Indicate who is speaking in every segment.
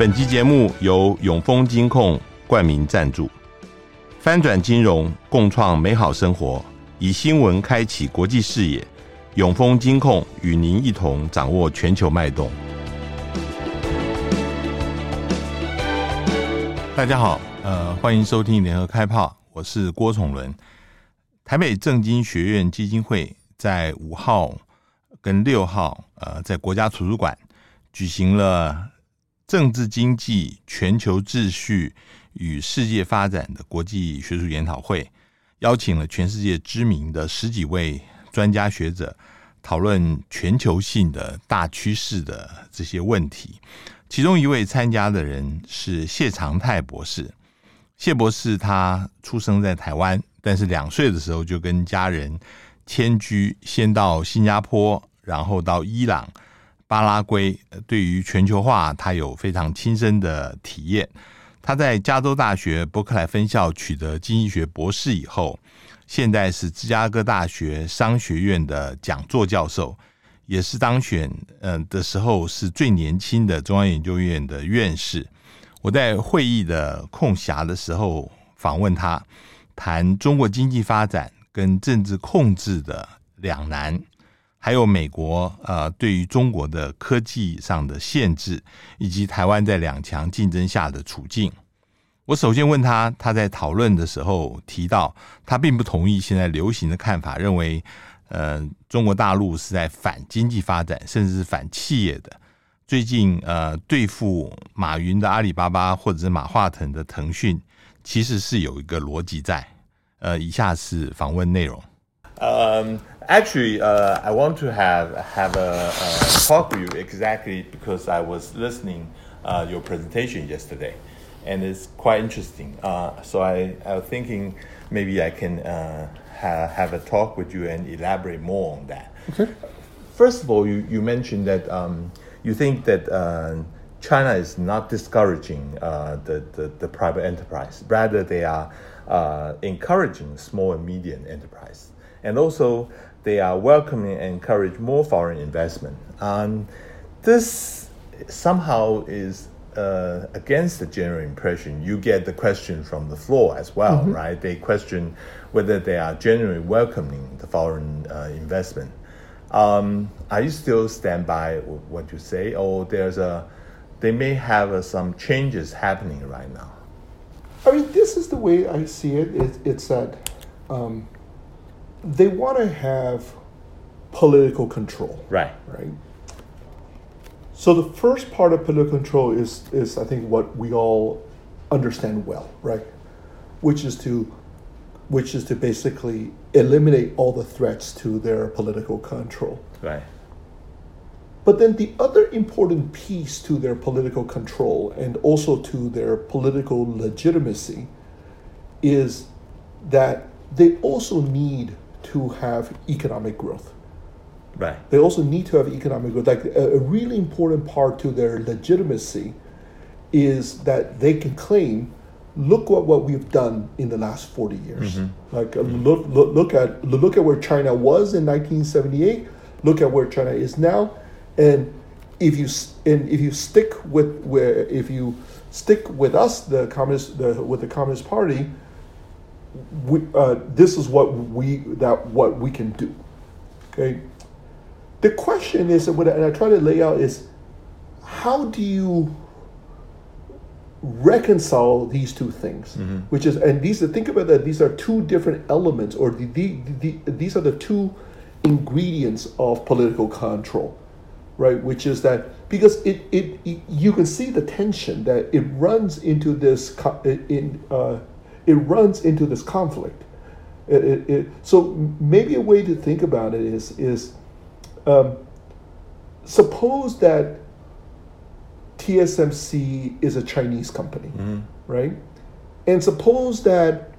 Speaker 1: 本集节目由永丰金控冠名赞助，翻转金融，共创美好生活，以新闻开启国际视野。永丰金控与您一同掌握全球脉动。大家好，呃，欢迎收听联合开炮，我是郭崇伦。台北政经学院基金会在五号跟六号，呃，在国家图书馆举行了。政治经济、全球秩序与世界发展的国际学术研讨会，邀请了全世界知名的十几位专家学者，讨论全球性的大趋势的这些问题。其中一位参加的人是谢长泰博士。谢博士他出生在台湾，但是两岁的时候就跟家人迁居，先到新加坡，然后到伊朗。巴拉圭对于全球化，他有非常亲身的体验。他在加州大学伯克莱分校取得经济学博士以后，现在是芝加哥大学商学院的讲座教授，也是当选嗯的时候是最年轻的中央研究院的院士。我在会议的空暇的时候访问他，谈中国经济发展跟政治控制的两难。还有美国呃，对于中国的科技上的限制，以及台湾在两强竞争下的处境。我首先问他，他在讨论的时候提到，他并不同意现在流行的看法，认为呃，中国大陆是在反经济发展，甚至是反企业的。最近呃，对付马云的阿里巴巴，或者是马化腾的腾讯，其实是有一个逻辑在。呃，以下是访问内容。
Speaker 2: Um, actually, uh, I want to have have a, a, talk with you exactly because I was listening uh, your presentation yesterday, and it's quite interesting. Uh, so I, I was thinking maybe I can uh, ha have a talk with you and elaborate more on that.
Speaker 3: Okay.
Speaker 2: First of all, you, you mentioned that um, you think that uh, China is not discouraging uh, the, the, the, private enterprise. Rather, they are encouraging small and medium enterprise and also they are welcoming and encourage more foreign investment. Um, this somehow is uh, against the general impression. You get the question from the floor as well, mm-hmm. right? They question whether they are generally welcoming the foreign uh, investment. Um, are you still stand by what you say, or there's a they may have uh, some changes happening right now?
Speaker 3: I mean, this is the way I see it. it it's that um, they want to have political control.
Speaker 2: Right.
Speaker 3: Right. So the first part of political control is is I think what we all understand well, right? Which is to which is to basically eliminate all the threats to their political control.
Speaker 2: Right.
Speaker 3: But then the other important piece to their political control and also to their political legitimacy is that they also need to have economic growth.
Speaker 2: Right.
Speaker 3: They also need to have economic growth. Like a, a, really important part to their legitimacy is that they can claim, look what, what we've done in the last 40 years. Mm-hmm. Like uh, look, look, look at look at where China was in 1978. Look at where China is now, and if you and if you stick with where if you stick with us, the communist the, with the Communist Party, we, uh, this is what we that what we can do. Okay. The question is, and what I try to lay out is, how do you reconcile these two things? Mm-hmm. Which is, and these think about that. These are two different elements, or the, the, the, these are the two ingredients of political control, right? Which is that because it, it, it you can see the tension that it runs into this in. Uh, it runs into this conflict. It, it, it, so maybe a way to think about it is is um, suppose that TSMC is a Chinese company, mm-hmm. right? And suppose that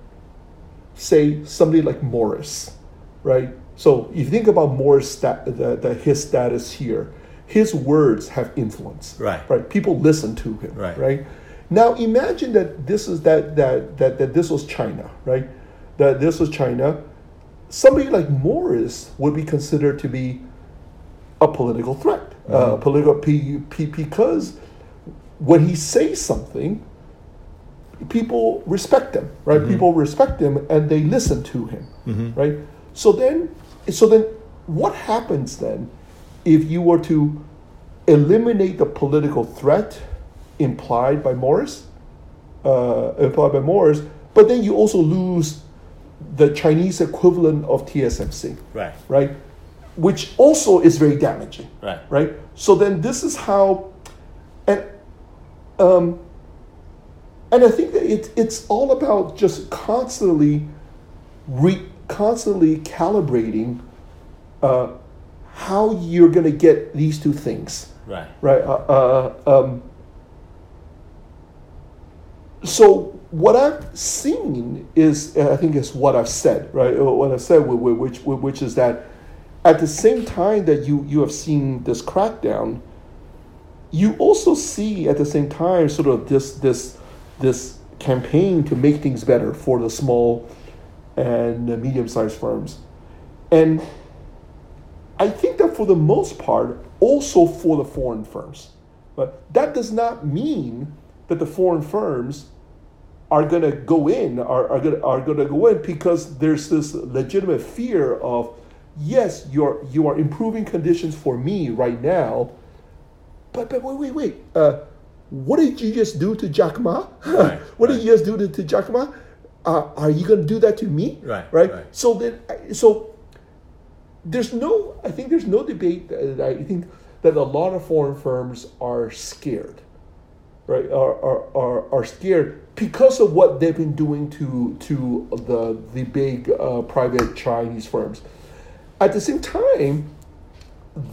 Speaker 3: say somebody like Morris, right? So if you think about Morris, stat, the, the, his status here, his words have influence,
Speaker 2: right?
Speaker 3: Right. People listen to him,
Speaker 2: right?
Speaker 3: Right. Now imagine that this is that that that, that this was China, right? That this was China. Somebody like Morris would be considered to be a political threat, uh, mm-hmm. uh, political p, p, because when he says something, people respect him, right? People respect him and they listen to him, right? So then, so then, what happens then if you were to eliminate the political threat implied by Morris, uh, implied by Morris, but then you also lose the Chinese equivalent of TSMC,
Speaker 1: Right.
Speaker 3: right? Which also is very damaging
Speaker 1: Right.
Speaker 3: right? So then this is how, and um, and I think that it, it's all about just constantly, re, constantly calibrating uh, how you're going to get these two things
Speaker 1: Right.
Speaker 3: right? Uh, uh, um, so what I've seen is, uh, I think, is what I've said, right? Uh, What I've said, wh- wh- which which is that at the same time that you you have seen this crackdown, you also see at the same time sort of this this this campaign to make things better for the small and medium-sized firms, and I think that for the most part, also for the foreign firms. But that does not mean that the foreign firms are going to go in, are, are going are going to go in because there's this legitimate fear of, yes, you're you are improving conditions for me right now, but but wait wait wait, uh, what did you just do to Jack Ma?
Speaker 1: Right,
Speaker 3: what did you just do to, to Jack Ma? Uh, are you going to do that to me?
Speaker 1: Right,
Speaker 3: right.
Speaker 1: right.
Speaker 3: So then, so there's no i think there's no debate that i think that a lot of foreign firms are scared right are, are, are, are scared because of what they've been doing to to the the big uh, private chinese firms at the same time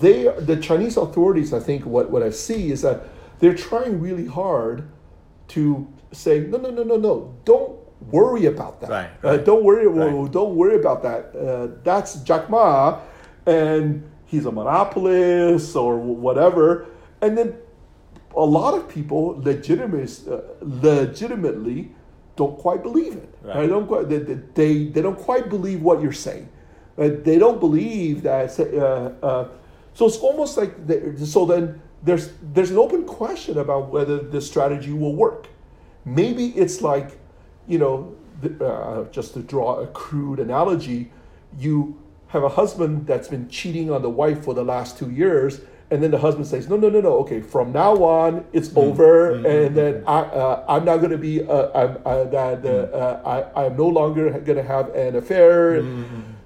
Speaker 3: they the chinese authorities i think what, what i see is that they're trying really hard to say no no no no no don't worry about that
Speaker 1: Right,
Speaker 3: Uh, don't worry
Speaker 1: Right.
Speaker 3: don't worry about that. Uh, that's Jack Ma, and he's a monopolist or whatever. And then a lot of people legitimate, uh, legitimately don't quite believe it.
Speaker 1: Right.
Speaker 3: Right? Don't quite, they, they- they, they don't quite believe what you're saying. Uh, they don't believe that. Uh, uh, so it's almost like they, so. Then there's there's an open question about whether the strategy will work. Maybe it's like, you know, the, uh, just to draw a crude analogy, you have a husband that's been cheating on the wife for the last two years, and then the husband says, "No, no, no, no. Okay, from now on, it's over, and then I, uh, I'm not going to be, uh, I'm, uh, that uh, uh, I, I'm no longer going to have an affair."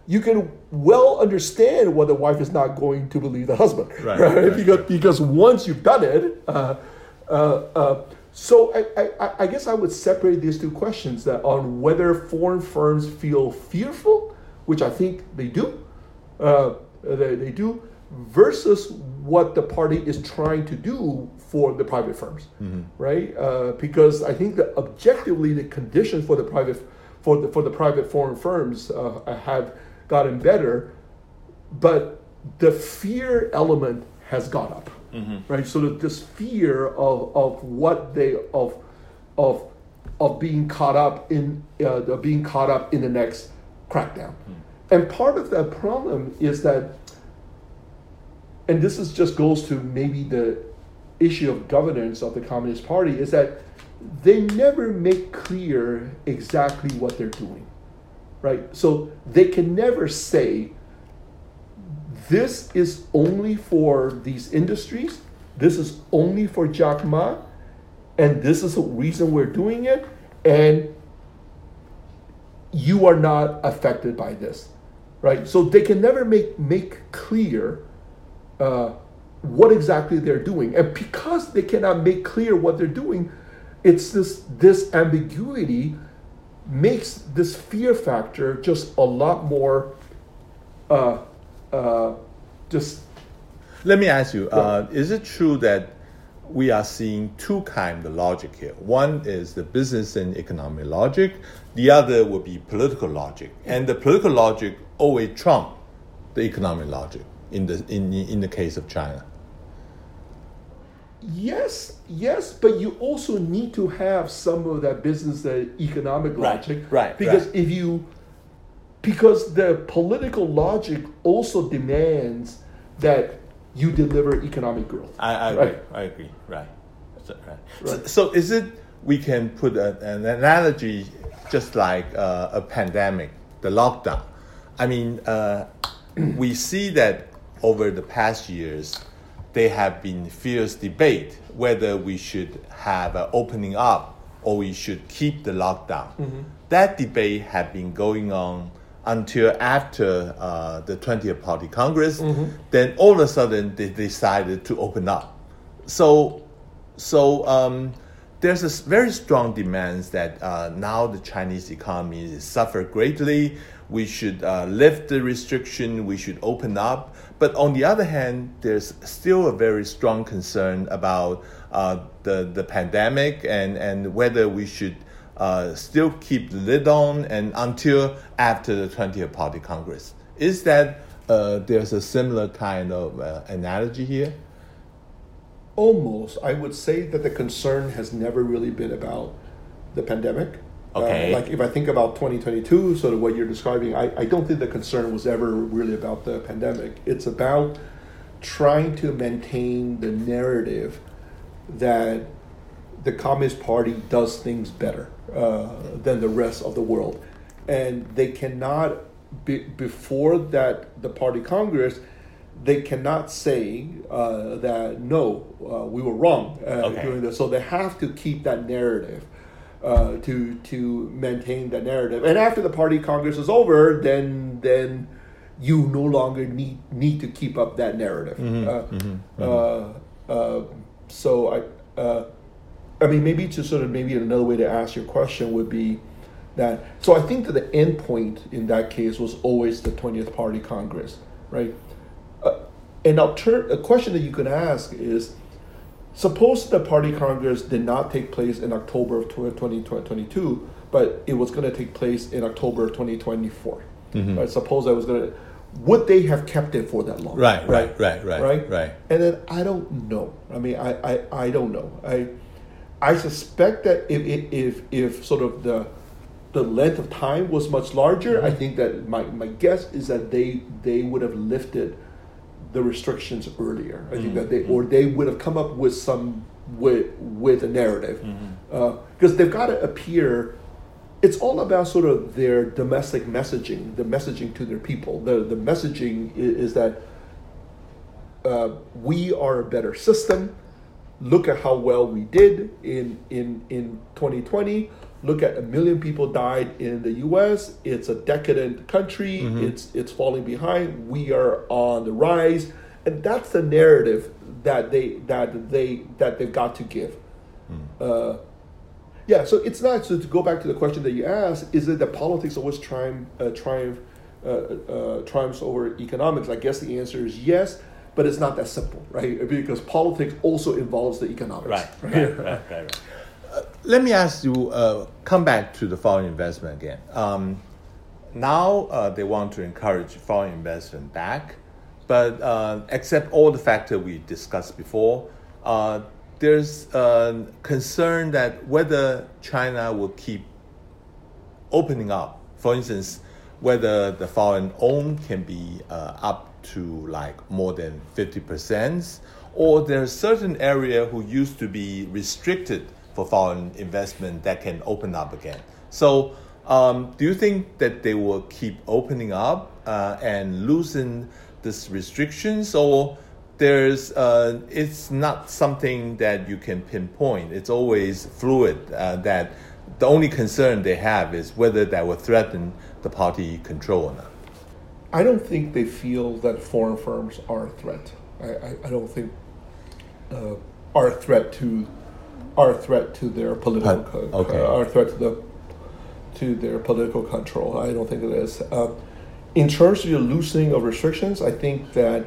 Speaker 3: You can well understand why the wife is not going to believe the husband,
Speaker 1: Right,
Speaker 3: right?
Speaker 1: right,
Speaker 3: because because once you've done it, uh, uh, uh, so I, I, I guess I would separate these two questions that on whether foreign firms feel fearful, which I think they do, uh, they, they do, versus what the party is trying to do for the private firms, right? Uh, because I think that objectively the conditions for the private for the for the private foreign firms uh, have gotten better, but the fear element has gone up, right? So that this fear of, of what they of of of being caught up in uh, being caught up in the next crackdown, and part of that problem is that, and this is just goes to maybe the issue of governance of the Communist Party is that they never make clear exactly what they're doing right? So they can never say this is only for these industries, this is only for Jack Ma, and this is the reason we're doing it, and you are not affected by this, right? So they can never make make clear uh, what exactly they're doing, and because they cannot make clear what they're doing, it's this this ambiguity makes this fear factor just a lot more uh, uh, just
Speaker 1: Let me ask you: uh, Is it true that we are seeing two kind of logic here? One is the business and economic logic. The other would be political logic, and the political logic always trump the economic logic in the in in the case of China.
Speaker 3: yes yes but you also need to have some of that business that economic
Speaker 1: Right,
Speaker 3: logic
Speaker 1: right,
Speaker 3: because
Speaker 1: right.
Speaker 3: if you because the political logic also demands that you deliver economic growth
Speaker 1: I, I agree.
Speaker 3: Right.
Speaker 1: I agree. Right. right. So, so is it we can put a, an analogy just like uh, a pandemic, the lockdown? I mean, uh, we see that over the past years, there have been fierce debate whether we should have an opening up or we should keep the lockdown. That debate had been going on until after uh, the 20th Party Congress. Then all of a sudden they decided to open up. So, so um, there's a very strong demand that uh, now the Chinese economy suffer greatly. We should uh, lift the restriction. We should open up. But on the other hand, there's still a very strong concern about uh, the the pandemic and and whether we should uh, still keep the lid on and until after the 20th Party Congress. Is that uh, there's a similar kind of uh, analogy here?
Speaker 3: Almost, I would say that the concern has never really been about the pandemic. Uh, like if I think about 2022, sort of what you're describing, I, I don't think the concern was ever really about the pandemic. It's about trying to maintain the narrative that the Communist Party does things better uh, than the rest of the world. And they cannot, be, before that, the party Congress, they cannot say uh, that no, uh, we were wrong uh,
Speaker 1: Okay.
Speaker 3: doing this. So they have to keep that narrative uh, to to maintain that narrative. And after the party Congress is over, then then you no longer need need to keep up that narrative. Uh, uh, uh, so I. Uh, I mean, maybe to sort of maybe another way to ask your question would be that. So I think that the end point in that case was always the twentieth Party Congress, right? Uh, an alter- a question that you could ask is, suppose the Party Congress did not take place in October of 2022, but it was going to take place in October of 2024. Right? Suppose I was going to, would they have kept it for that long?
Speaker 1: Right, right, right, right,
Speaker 3: right,
Speaker 1: right.
Speaker 3: And then I don't know. I mean, I, I, I don't know. I, I suspect that if, if, if, if sort of the, the length of time was much larger,
Speaker 1: Mm-hmm.
Speaker 3: I think that my, my guess is that they, they would have lifted the restrictions earlier. I think that they,
Speaker 1: Mm-hmm.
Speaker 3: or they would have come up with some, with, with a narrative.
Speaker 1: Mm-hmm.
Speaker 3: Because they've got to appear, it's all about sort of their domestic messaging, the messaging to their people. The, the messaging is, is that uh, we are a better system. Look at how well we did in in in 2020. Look at a million people died in the U.S. It's a decadent country. It's it's falling behind. We are on the rise, and that's the narrative that they that they that they've got to give. Uh, yeah, so it's not. So to go back to the question that you asked, is it that politics always triumph, uh, triumph, uh, uh, triumphs over economics? I guess the answer is yes, but it's not that simple, right? Because politics also involves the economics.
Speaker 1: Right, right, right, right. right. Uh, let me ask you, uh, come back to the foreign investment again. Um, now uh, they want to encourage foreign investment back, but uh, except all the factors we discussed before, uh, there's concern that whether China will keep opening up. For instance, whether the foreign own can be up to like more than 50%, or there's certain area who used to be restricted for foreign investment that can open up again. So um, do you think that they will keep opening up uh, and loosen these restrictions or there's uh, it's not something that you can pinpoint. It's always fluid. Uh, that the only concern they have is whether that will threaten the party control or not.
Speaker 3: I don't think they feel that foreign firms are a threat. I, I, I don't think uh, are a threat to are a threat to their political
Speaker 1: Uh, okay.
Speaker 3: are a threat to the to their political control. I don't think it is. Uh, in terms of the loosening of restrictions, I think that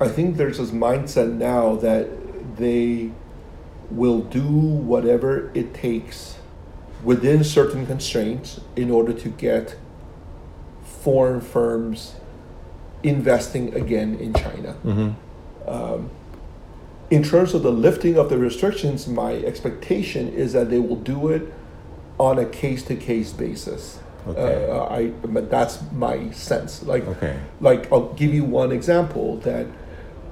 Speaker 3: I think there's this mindset now that they will do whatever it takes within certain constraints in order to get foreign firms investing again in China. Um, in terms of the lifting of the restrictions, my expectation is that they will do it on a case to case basis.
Speaker 1: Okay.
Speaker 3: Uh, I, but that's my sense. Like,
Speaker 1: Okay.
Speaker 3: like I'll give you one example that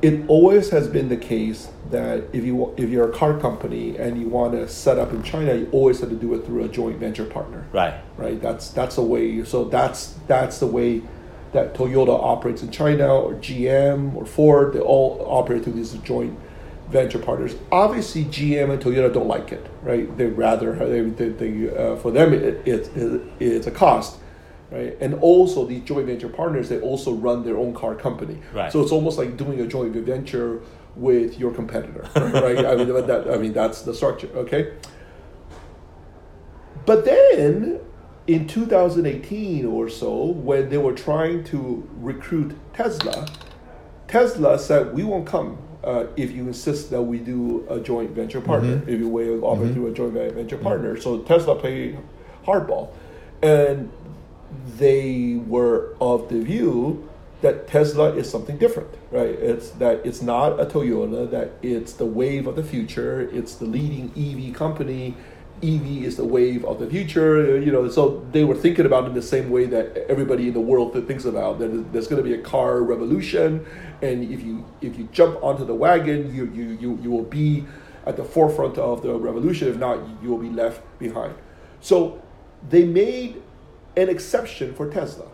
Speaker 3: it always has been the case that if you if you're a car company and you want to set up in China, you always have to do it through a joint venture partner.
Speaker 1: Right.
Speaker 3: Right. That's that's the way. So that's that's the way that Toyota operates in China, or GM, or Ford. They all operate through these joint venture partners. Obviously, GM and Toyota don't like it. Right. They rather they, they, they uh, for them it, it, it, it's a cost right? And also these joint venture partners, they also run their own car company.
Speaker 1: Right.
Speaker 3: So it's almost like doing a joint venture with your competitor, right? I mean, that, I mean that's the structure, okay? But then in 2018 or so, when they were trying to recruit Tesla, Tesla said, "We won't come uh, if you insist that we do a joint venture partner.
Speaker 1: Mm-hmm.
Speaker 3: If you way of offer through a joint venture partner." So Tesla played hardball, and they were of the view that Tesla is something different, right? It's that it's not a Toyota, that it's the wave of the future, it's the leading EV company. EV is the wave of the future, you know. So they were thinking about it in the same way that everybody in the world thinks about that. There's going to be a car revolution, and if you if you jump onto the wagon, you you you, you will be at the forefront of the revolution. If not, you will be left behind. So they made an exception for Tesla.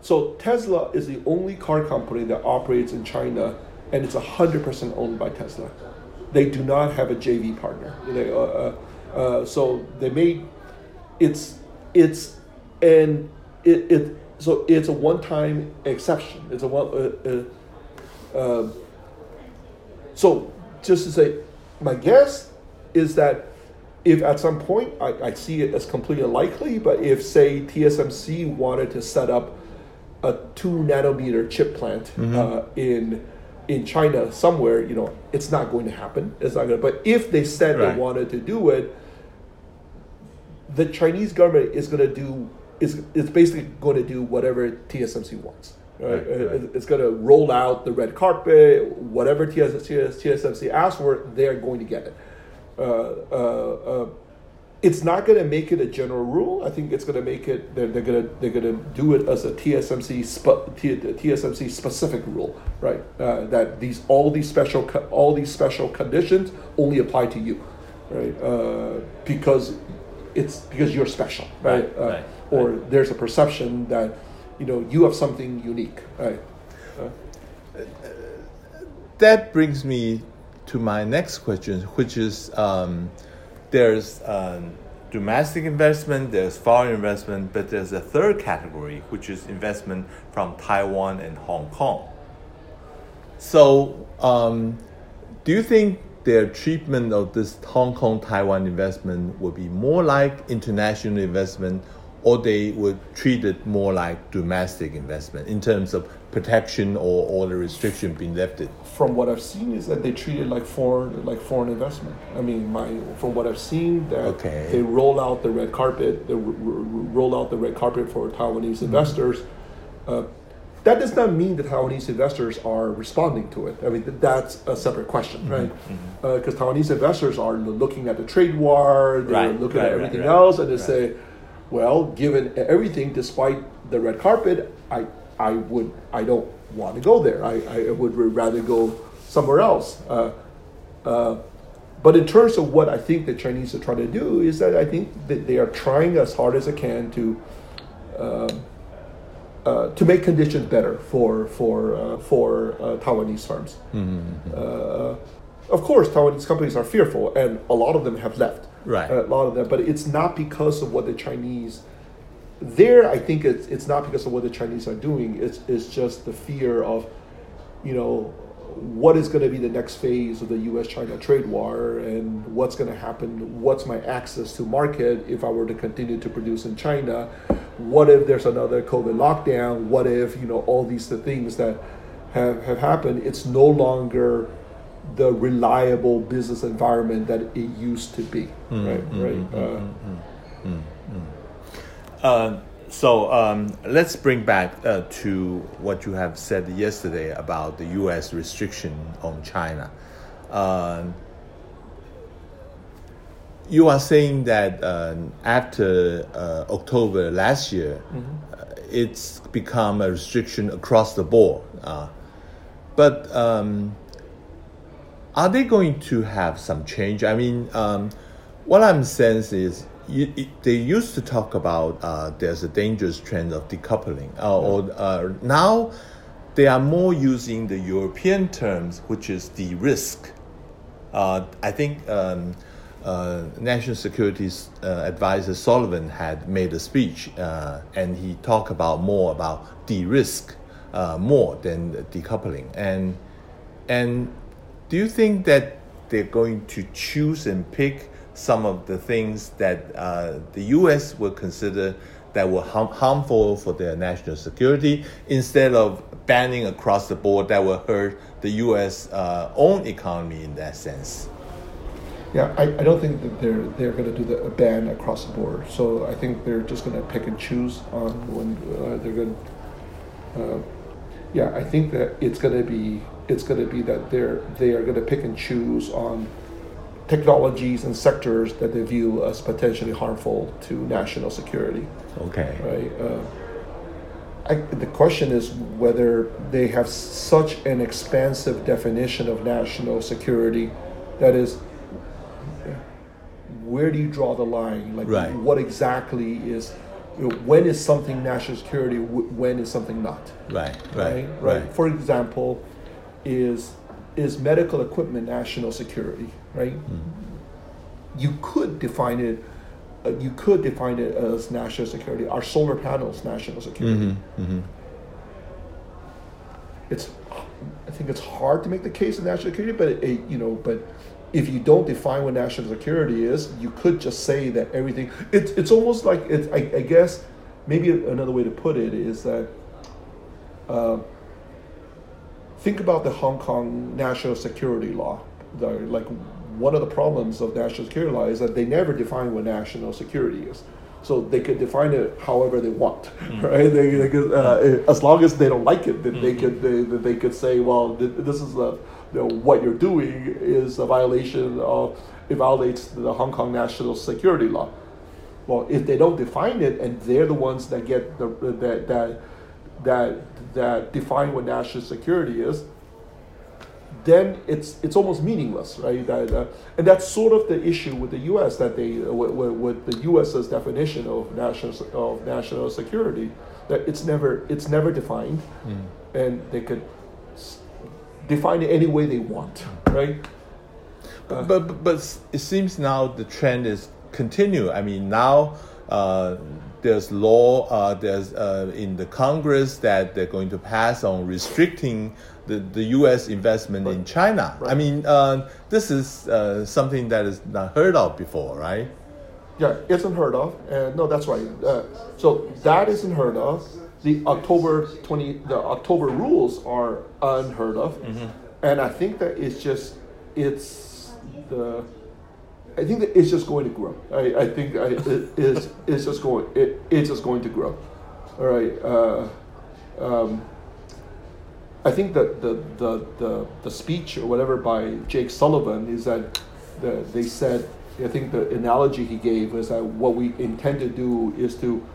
Speaker 3: So Tesla is the only car company that operates in China, and it's hundred percent owned by Tesla. They do not have a JV partner. They, uh, uh, uh, so they made it's it's and it, it so it's a one-time exception. It's a one. Uh, uh, um, so just to say, my guess is that if at some point I, I see it as completely unlikely, but if say TSMC wanted to set up a two nanometer chip plant uh, in in China somewhere, you know, it's not going to happen. It's not going. to But if they said
Speaker 1: Right.
Speaker 3: they wanted to do it, the Chinese government is going to do is is basically going to do whatever TSMC wants. Right?
Speaker 1: Right.
Speaker 3: It's going to roll out the red carpet. Whatever TS, TS, TSMC asks for, they're going to get it. Uh, uh, uh, it's not going to make it a general rule. I think it's going to make it. They're, they're going to they're going to do it as a TSMC spe, T, TSMC specific rule, right? Uh, that these all these special all these special conditions only apply to you, right? Uh, because it's because you're special, right?
Speaker 1: Right,
Speaker 3: uh,
Speaker 1: right,
Speaker 3: Or there's a perception that you know you have something unique, right?
Speaker 1: That brings me to my next question, which is um, there's um, domestic investment, there's foreign investment, but there's a third category, which is investment from Taiwan and Hong Kong. So, um, do you think their treatment of this Hong Kong Taiwan investment will be more like international investment, or they would treat it more like domestic investment in terms of protection or, or the restriction being lifted?
Speaker 3: from what I've seen is that they treat it like foreign like foreign investment. I mean, my from what I've seen that
Speaker 1: Okay.
Speaker 3: they roll out the red carpet, they r- r- roll out the red carpet for Taiwanese mm-hmm. investors. Uh, that does not mean that Taiwanese investors are responding to it. I mean, that's a separate question, mm-hmm. right? Mm-hmm. Uh, because Taiwanese investors are looking at the trade war, they're
Speaker 1: Right,
Speaker 3: looking
Speaker 1: right,
Speaker 3: at everything
Speaker 1: right,
Speaker 3: else, and they say, well, given everything, despite the red carpet, I, I would, I don't want to go there. I, I would rather go somewhere else. Uh, uh, but in terms of what I think the Chinese are trying to do is that I think that they are trying as hard as they can to um, uh, to make conditions better for for uh, for uh, Taiwanese firms. Uh, of course, Taiwanese companies are fearful, and a lot of them have left.
Speaker 1: Right.
Speaker 3: a lot of that, but it's not because of what the Chinese. There, I think it's it's not because of what the Chinese are doing. It's it's just the fear of, you know, what is going to be the next phase of the U.S.-China trade war, and what's going to happen. What's my access to market if I were to continue to produce in China? What if there's another COVID lockdown? What if you know all these the things that have have happened? It's no longer the reliable business environment that it used to be. right, right. Uh,
Speaker 1: Uh, so um, let's bring back uh, to what you have said yesterday about the U.S. restriction on China. Um you are saying that uh, after uh, October last year, uh, it's become a restriction across the board. Uh, but um, are they going to have some change? I mean, um, what I'm saying is. You, it, they used to talk about uh, there's a dangerous trend of decoupling, uh, or uh, now they are more using the European terms, which is de-risk. Uh, I think um, uh, National Security uh, Advisor Sullivan had made a speech, uh, and he talked about more about de-risk uh, more than decoupling. And and do you think that they're going to choose and pick some of the things that uh, the U.S. would consider that were harm harmful for their national security instead of banning across the board that will hurt the U.S. Uh, own economy in that sense.
Speaker 3: Yeah, I, I don't think that they're they're going to do the a ban across the board. So I think they're just going to pick and choose on when uh, they're going. Uh, yeah, I think that it's going to be it's going to be that they're they are going to pick and choose on technologies and sectors that they view as potentially harmful to national security.
Speaker 1: Okay.
Speaker 3: Right. Uh, I, the question is whether they have such an expansive definition of national security that is where do you draw the line like
Speaker 1: Right.
Speaker 3: what exactly is you know, when is something national security when is something not
Speaker 1: Right.
Speaker 3: right
Speaker 1: Right.
Speaker 3: right for example is is medical equipment national security right? You could define it uh, you could define it as national security. Our solar panels national security. It's i think it's hard to make the case of national security but it, you know but if you don't define what national security is you could just say that everything it's it's almost like it's i, I guess maybe another way to put it is that uh, think about the Hong Kong national security law. The, like one of the problems of national security law is that they never define what national security is. So they could define it however they want, mm. right? They, they could, uh, mm. as long as they don't like it, then they mm-hmm. could they, they could say, well, this is the, you know, what you're doing is a violation of it violates the Hong Kong national security law. Well, if they don't define it, and they're the ones that get the that that that that define what national security is, then it's it's almost meaningless, right? That, uh, and that's sort of the issue with the U.S. that they uh, with, with, the U.S.'s definition of national of national security that it's never it's never defined, and they could define it any way they want, right?
Speaker 1: But, but but it seems now the trend is continue. I mean now uh, there's law uh, there's uh, in the Congress that they're going to pass on restricting the, the U.S. investment in China. I mean uh, this is uh, something that is not heard of before, right?
Speaker 3: Yeah, it's unheard of. And no, that's right. Uh, so that is unheard of. The October twenty, the October rules are unheard of, and I think that it's just it's the. I think that it's just going to grow. I, I think I, it is it's just going it, it's just going to grow. All right. Uh, um, I think that the, the, the, the speech or whatever by Jake Sullivan is that the, they said, I think the analogy he gave is that what we intend to do is to,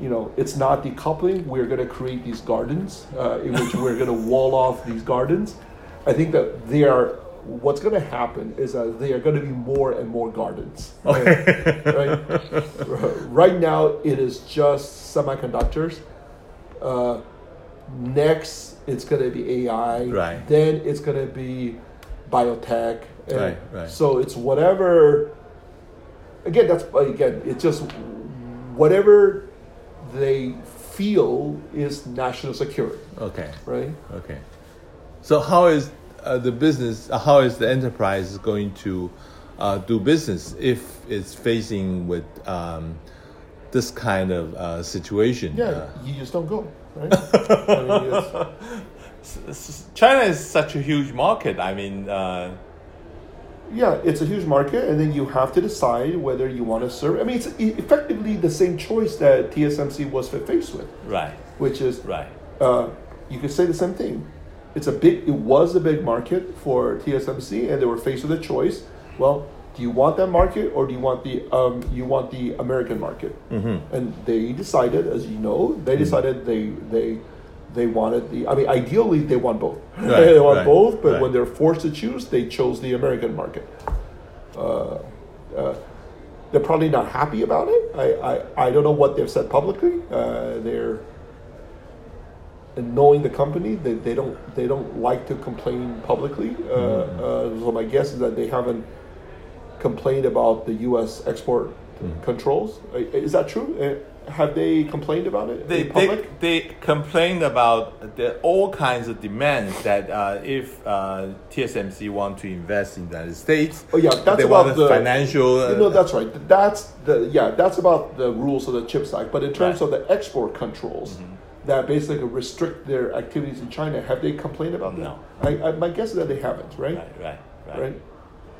Speaker 3: you know, it's not decoupling, we're going to create these gardens uh, in which we're going to wall off these gardens. I think that they are, what's going to happen is that they are going to be more and more gardens. Right? right? right now, it is just semiconductors. Uh, next it's going to be AI.
Speaker 1: Right.
Speaker 3: Then it's going to be biotech.
Speaker 1: Right, right.
Speaker 3: So it's whatever. Again, that's again. It's just whatever they feel is national security,
Speaker 1: Okay.
Speaker 3: right?
Speaker 1: Okay. So how is uh, the business? Uh, how is the enterprise going to uh, do business if it's facing with um, this kind of uh, situation?
Speaker 3: Yeah,
Speaker 1: Uh,
Speaker 3: you just don't go, right? I mean,
Speaker 1: China is such a huge market. I mean, uh,
Speaker 3: yeah, it's a huge market, and then you have to decide whether you want to serve. I mean, it's effectively the same choice that TSMC was faced with,
Speaker 1: right,
Speaker 3: which is
Speaker 1: right,
Speaker 3: uh, you could say the same thing. It's a big. It was a big market for TSMC, and they were faced with a choice. Well, do you want that market, or do you want the um, you want the American market? Mm-hmm. And they decided, as you know, they decided they they they wanted the. I mean, ideally they want both.
Speaker 4: Right,
Speaker 3: they want
Speaker 4: right,
Speaker 3: both, but
Speaker 4: right.
Speaker 3: when they're forced to choose, they chose the American market. Uh, uh, they're probably not happy about it. I, I, I don't know what they've said publicly. Uh, they're and knowing the company, they, they don't they don't like to complain publicly. Uh, uh, so my guess is that they haven't complained about the U.S. export controls. Uh, Is that true? Uh, have they complained about it
Speaker 1: They,
Speaker 3: in public?
Speaker 1: they, they complained about the, all kinds of demands that uh, if uh, TSMC want to invest in the United States,
Speaker 3: Oh yeah, that's
Speaker 1: they
Speaker 3: about
Speaker 1: want
Speaker 3: the
Speaker 1: financial. Uh,
Speaker 3: You know, that's right. That's the yeah, that's about the rules of the CHIPS Act. But in terms
Speaker 1: Right.
Speaker 3: of the export controls that basically restrict their activities in China, have they complained about that?
Speaker 1: No.
Speaker 3: I, I, my guess is that they haven't, right?
Speaker 1: right, right, right.
Speaker 3: Right.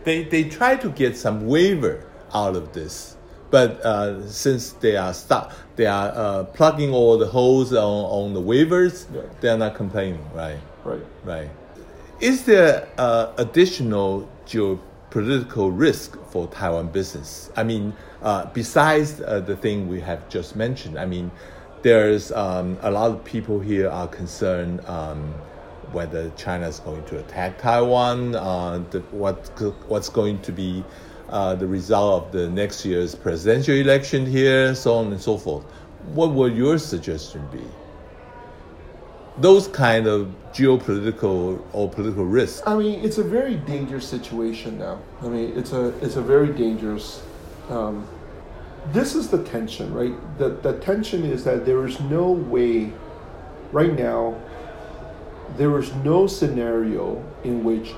Speaker 1: They they try to get some waiver out of this, but uh, since they are stuck, they are uh, plugging all the holes on, on the waivers.
Speaker 3: Yeah.
Speaker 1: They are not complaining, right?
Speaker 3: Right.
Speaker 1: Right. Is there uh, additional geopolitical risk for Taiwan business? I mean, uh, besides uh, the thing we have just mentioned, I mean, there's um, a lot of people here are concerned um, whether China is going to attack Taiwan, uh, the, what what's going to be uh, the result of the next year's presidential election here, so on and so forth. What would your suggestion be? those kind of geopolitical or political risks.
Speaker 3: I mean, it's a very dangerous situation now. I mean, it's a it's a very dangerous. Um, this is the tension, right? The the tension is that there is no way, right now. There is no scenario in which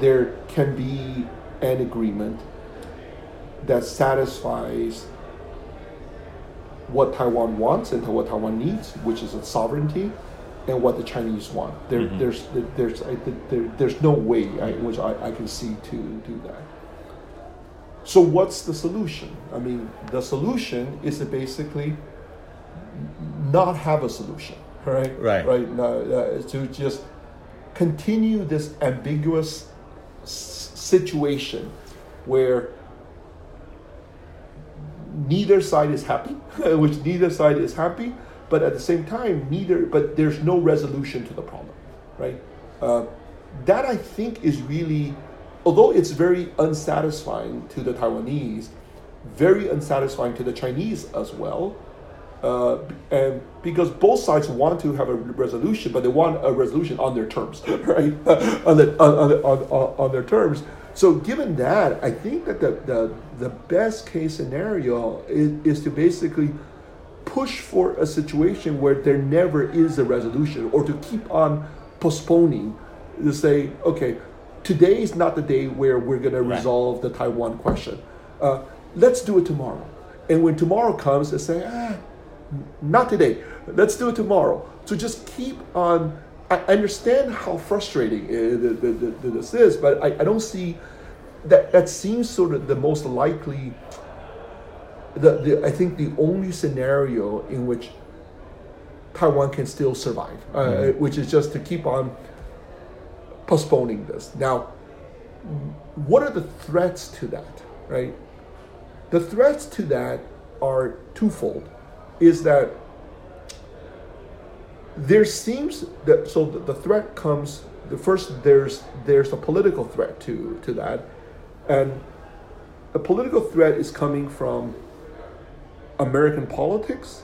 Speaker 3: there can be an agreement that satisfies what Taiwan wants and what Taiwan needs, which is its sovereignty, and what the Chinese want. There, mm-hmm. There's, there's, there, there's no way I, in which I, I can see to do that. So what's the solution? I mean, the solution is to basically not have a solution, right?
Speaker 1: Right.
Speaker 3: Right. No, uh, to just continue this ambiguous s- situation where neither side is happy, which neither side is happy, but at the same time, neither, but there's no resolution to the problem, right? Uh, that I think is really, although it's very unsatisfying to the Taiwanese, very unsatisfying to the Chinese as well, uh, and because both sides want to have a resolution, but they want a resolution on their terms, right? on, the, on, on, on, their terms. So, given that, I think that the, the, the best case scenario is, is to basically push for a situation where there never is a resolution or to keep on postponing to say, okay, today is not the day where we're going to resolve the Taiwan question. Uh, let's do it tomorrow. And when tomorrow comes, they say, ah, not today. Let's do it tomorrow. So just keep on. I understand how frustrating this is, but I, I don't see that. That seems sort of the most likely. The, the I think the only scenario in which Taiwan can still survive, uh, which is just to keep on postponing this. Now, what are the threats to that, right? The threats to that are twofold. Is that there seems that so the, threat comes the first there's there's a political threat to to that, and a political threat is coming from American politics,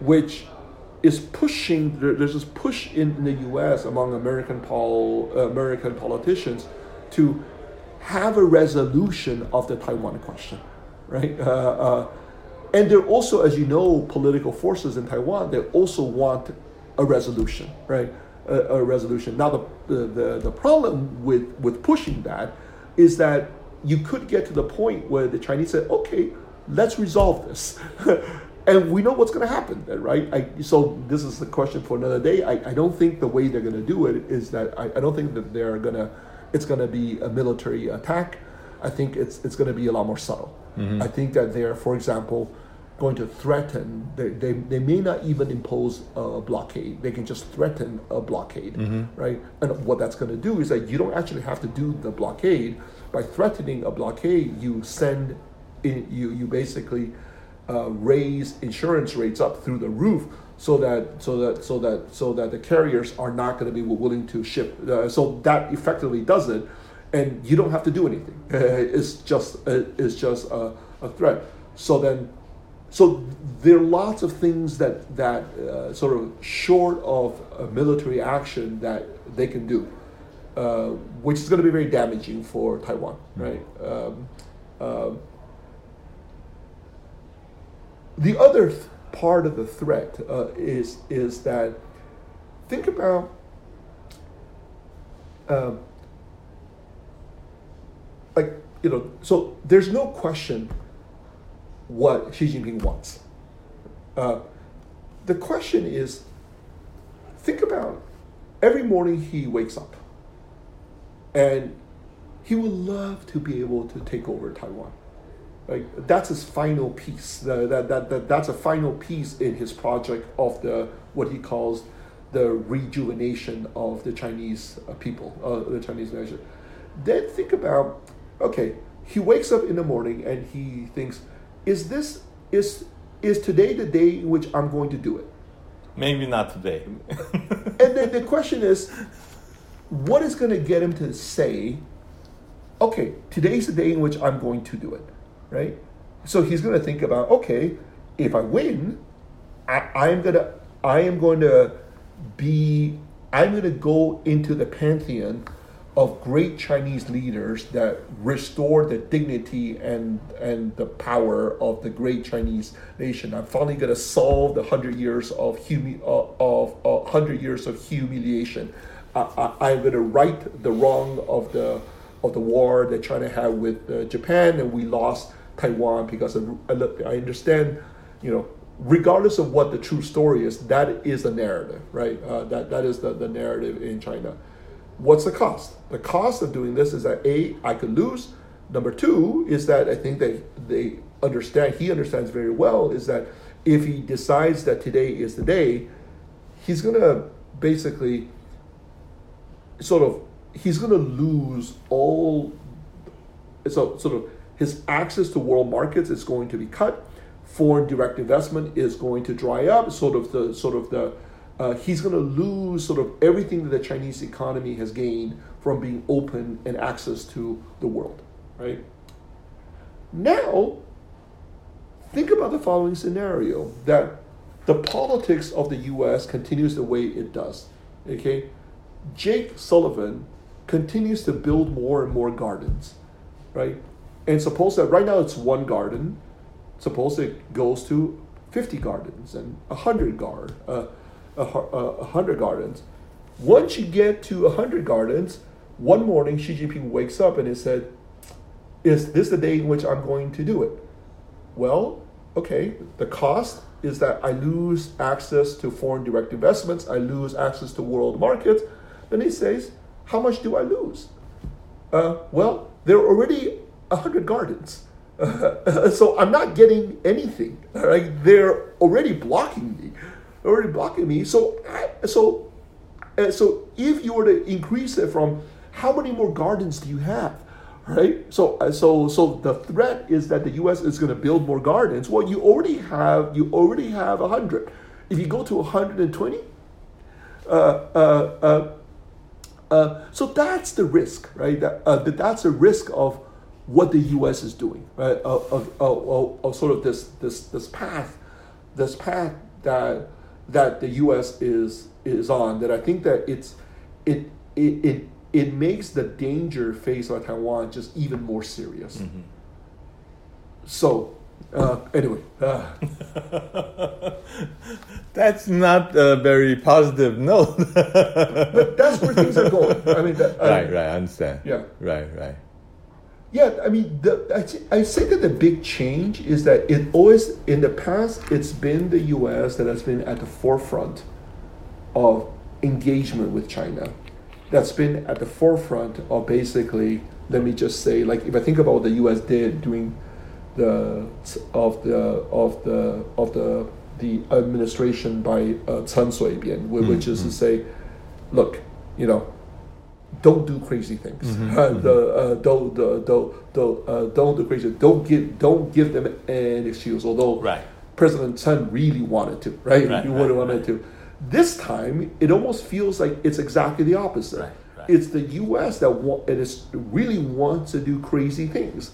Speaker 3: which is pushing. there- There's this push in, the U.S. among American pol, uh, American politicians to have a resolution of the Taiwan question, right? Uh, uh, and there also, as you know, political forces in Taiwan. They also want a resolution, right? A, a resolution. Now, the, the the problem with with pushing that is that you could get to the point where the Chinese say, "Okay, let's resolve this." And we know what's going to happen, then, right? I, so this is the question for another day. I, I don't think the way they're going to do it is that I, I don't think that they're going to. It's going to be a military attack. I think it's it's going to be a lot more subtle. Mm-hmm. I think that they're, for example, going to threaten. They, they, they may not even impose a blockade. They can just threaten a blockade, mm-hmm. right? And what that's going to do is that you don't actually have to do the blockade. By threatening a blockade, you send, in, you you basically uh, raise insurance rates up through the roof so that so that so that so that the carriers are not going to be willing to ship. Uh, so that effectively does it, and you don't have to do anything. it's just it's just a, a threat. So then, so there are lots of things that that uh, sort of short of military action that they can do, uh, which is going to be very damaging for Taiwan, right? Um, um, the other th- part of the threat uh, is is that think about um, like you know so there's no question what Xi Jinping wants. Uh, the question is think about every morning he wakes up and he would love to be able to take over Taiwan like that's his final piece. that, that, that, that's a final piece in his project of the what he calls the rejuvenation of the Chinese uh, people, uh, the Chinese nation. Then think about, okay, he wakes up in the morning and he thinks, is this is is today the day in which I'm going to do it?
Speaker 4: Maybe not today.
Speaker 3: and then the question is, what is going to get him to say, okay, today's the day in which I'm going to do it? Right? So he's going to think about, okay, if I win, I, I'm going to, I am going to be, I'm going to go into the pantheon of great Chinese leaders that restored the dignity and and the power of the great Chinese nation. I'm finally going to solve the hundred years of humi- of, of hundred years of humiliation. I, I, am going to right the wrong of the of the war that China had with uh, Japan, and we lost Taiwan because of, I understand, you know, regardless of what the true story is, that is the narrative, right? Uh, that that is the, the narrative in China. What's the cost? The cost of doing this is that a I could lose. Number two is that I think that they understand. He understands very well is that if he decides that today is the day, he's gonna basically sort of he's gonna lose all. So sort of his access to world markets is going to be cut. Foreign direct investment is going to dry up. Sort of the sort of the uh, he's going to lose sort of everything that the Chinese economy has gained from being open and access to the world. Right now, think about the following scenario: that the politics of the U.S. continues the way it does. Okay, Jake Sullivan continues to build more and more gardens, right? And suppose that right now it's one garden, suppose it goes to 50 gardens and 100 guard, uh, a, a, 100 gardens. Once you get to 100 gardens, one morning Xi Jinping wakes up and he said, Is this the day in which I'm going to do it? Well, okay, the cost is that I lose access to foreign direct investments, I lose access to world markets. Then he says, How much do I lose? Uh, well, there are already 100 gardens. so I'm not getting anything. Right? They're already blocking me, they're already blocking me. So, I, so, uh, so if you were to increase it from how many more gardens do you have? Right. So, uh, so, so the threat is that the U.S. is going to build more gardens. Well, you already have you already have hundred. If you go to 120, uh, uh, uh, uh, so that's the risk, right? That, uh, that's a risk of what the U.S. is doing, right? Of, of, of, of, sort of this this this path, this path that that the U.S. is is on. That I think that it's it it it, it makes the danger faced by Taiwan just even more serious. Mm-hmm. So. Uh, anyway, uh.
Speaker 4: that's not a very positive note.
Speaker 3: but that's where things are going. I mean, that,
Speaker 4: right, right, I understand.
Speaker 3: Yeah,
Speaker 4: right, right.
Speaker 3: Yeah, I mean, the, I, I say that the big change is that it always, in the past, it's been the US that has been at the forefront of engagement with China. That's been at the forefront of basically, let me just say, like if I think about what the US did during the of the of the of the the administration by uh, Chen Shui-bian, which mm-hmm. is to say, look, you know, don't do crazy things. Mm-hmm. Uh, the, uh, don't, don't, don't, uh, don't do crazy. Don't give, don't give them an excuse. Although,
Speaker 4: right.
Speaker 3: President Chen really wanted to, right?
Speaker 4: Right,
Speaker 3: he would have wanted to. This time, it almost feels like it's exactly the opposite. It's the U.S. that wa- it is really wants to do crazy things,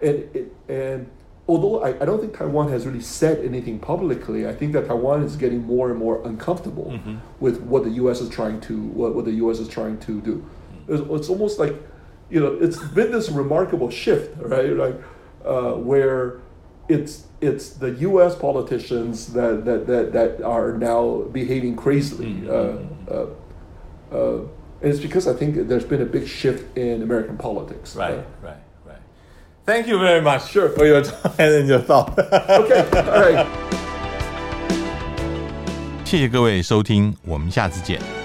Speaker 3: and it, and although I, I don't think Taiwan has really said anything publicly, I think that Taiwan is getting more and more uncomfortable
Speaker 4: Mm-hmm.
Speaker 3: with what the U.S. is trying to what, what the U.S. is trying to do. It's, it's almost like, you know, it's been this remarkable shift, right? Like uh, where it's it's the U.S. politicians that that, that, that are now behaving crazily.
Speaker 4: Mm-hmm.
Speaker 3: Uh, uh, uh, and it's because I think there's been a big shift in American politics.
Speaker 4: Right,
Speaker 3: Uh,
Speaker 4: right, right. Thank you very much
Speaker 3: Sure.
Speaker 4: for your time and your thought.
Speaker 3: okay. All right.
Speaker 4: 谢谢各位收听，我们下次见。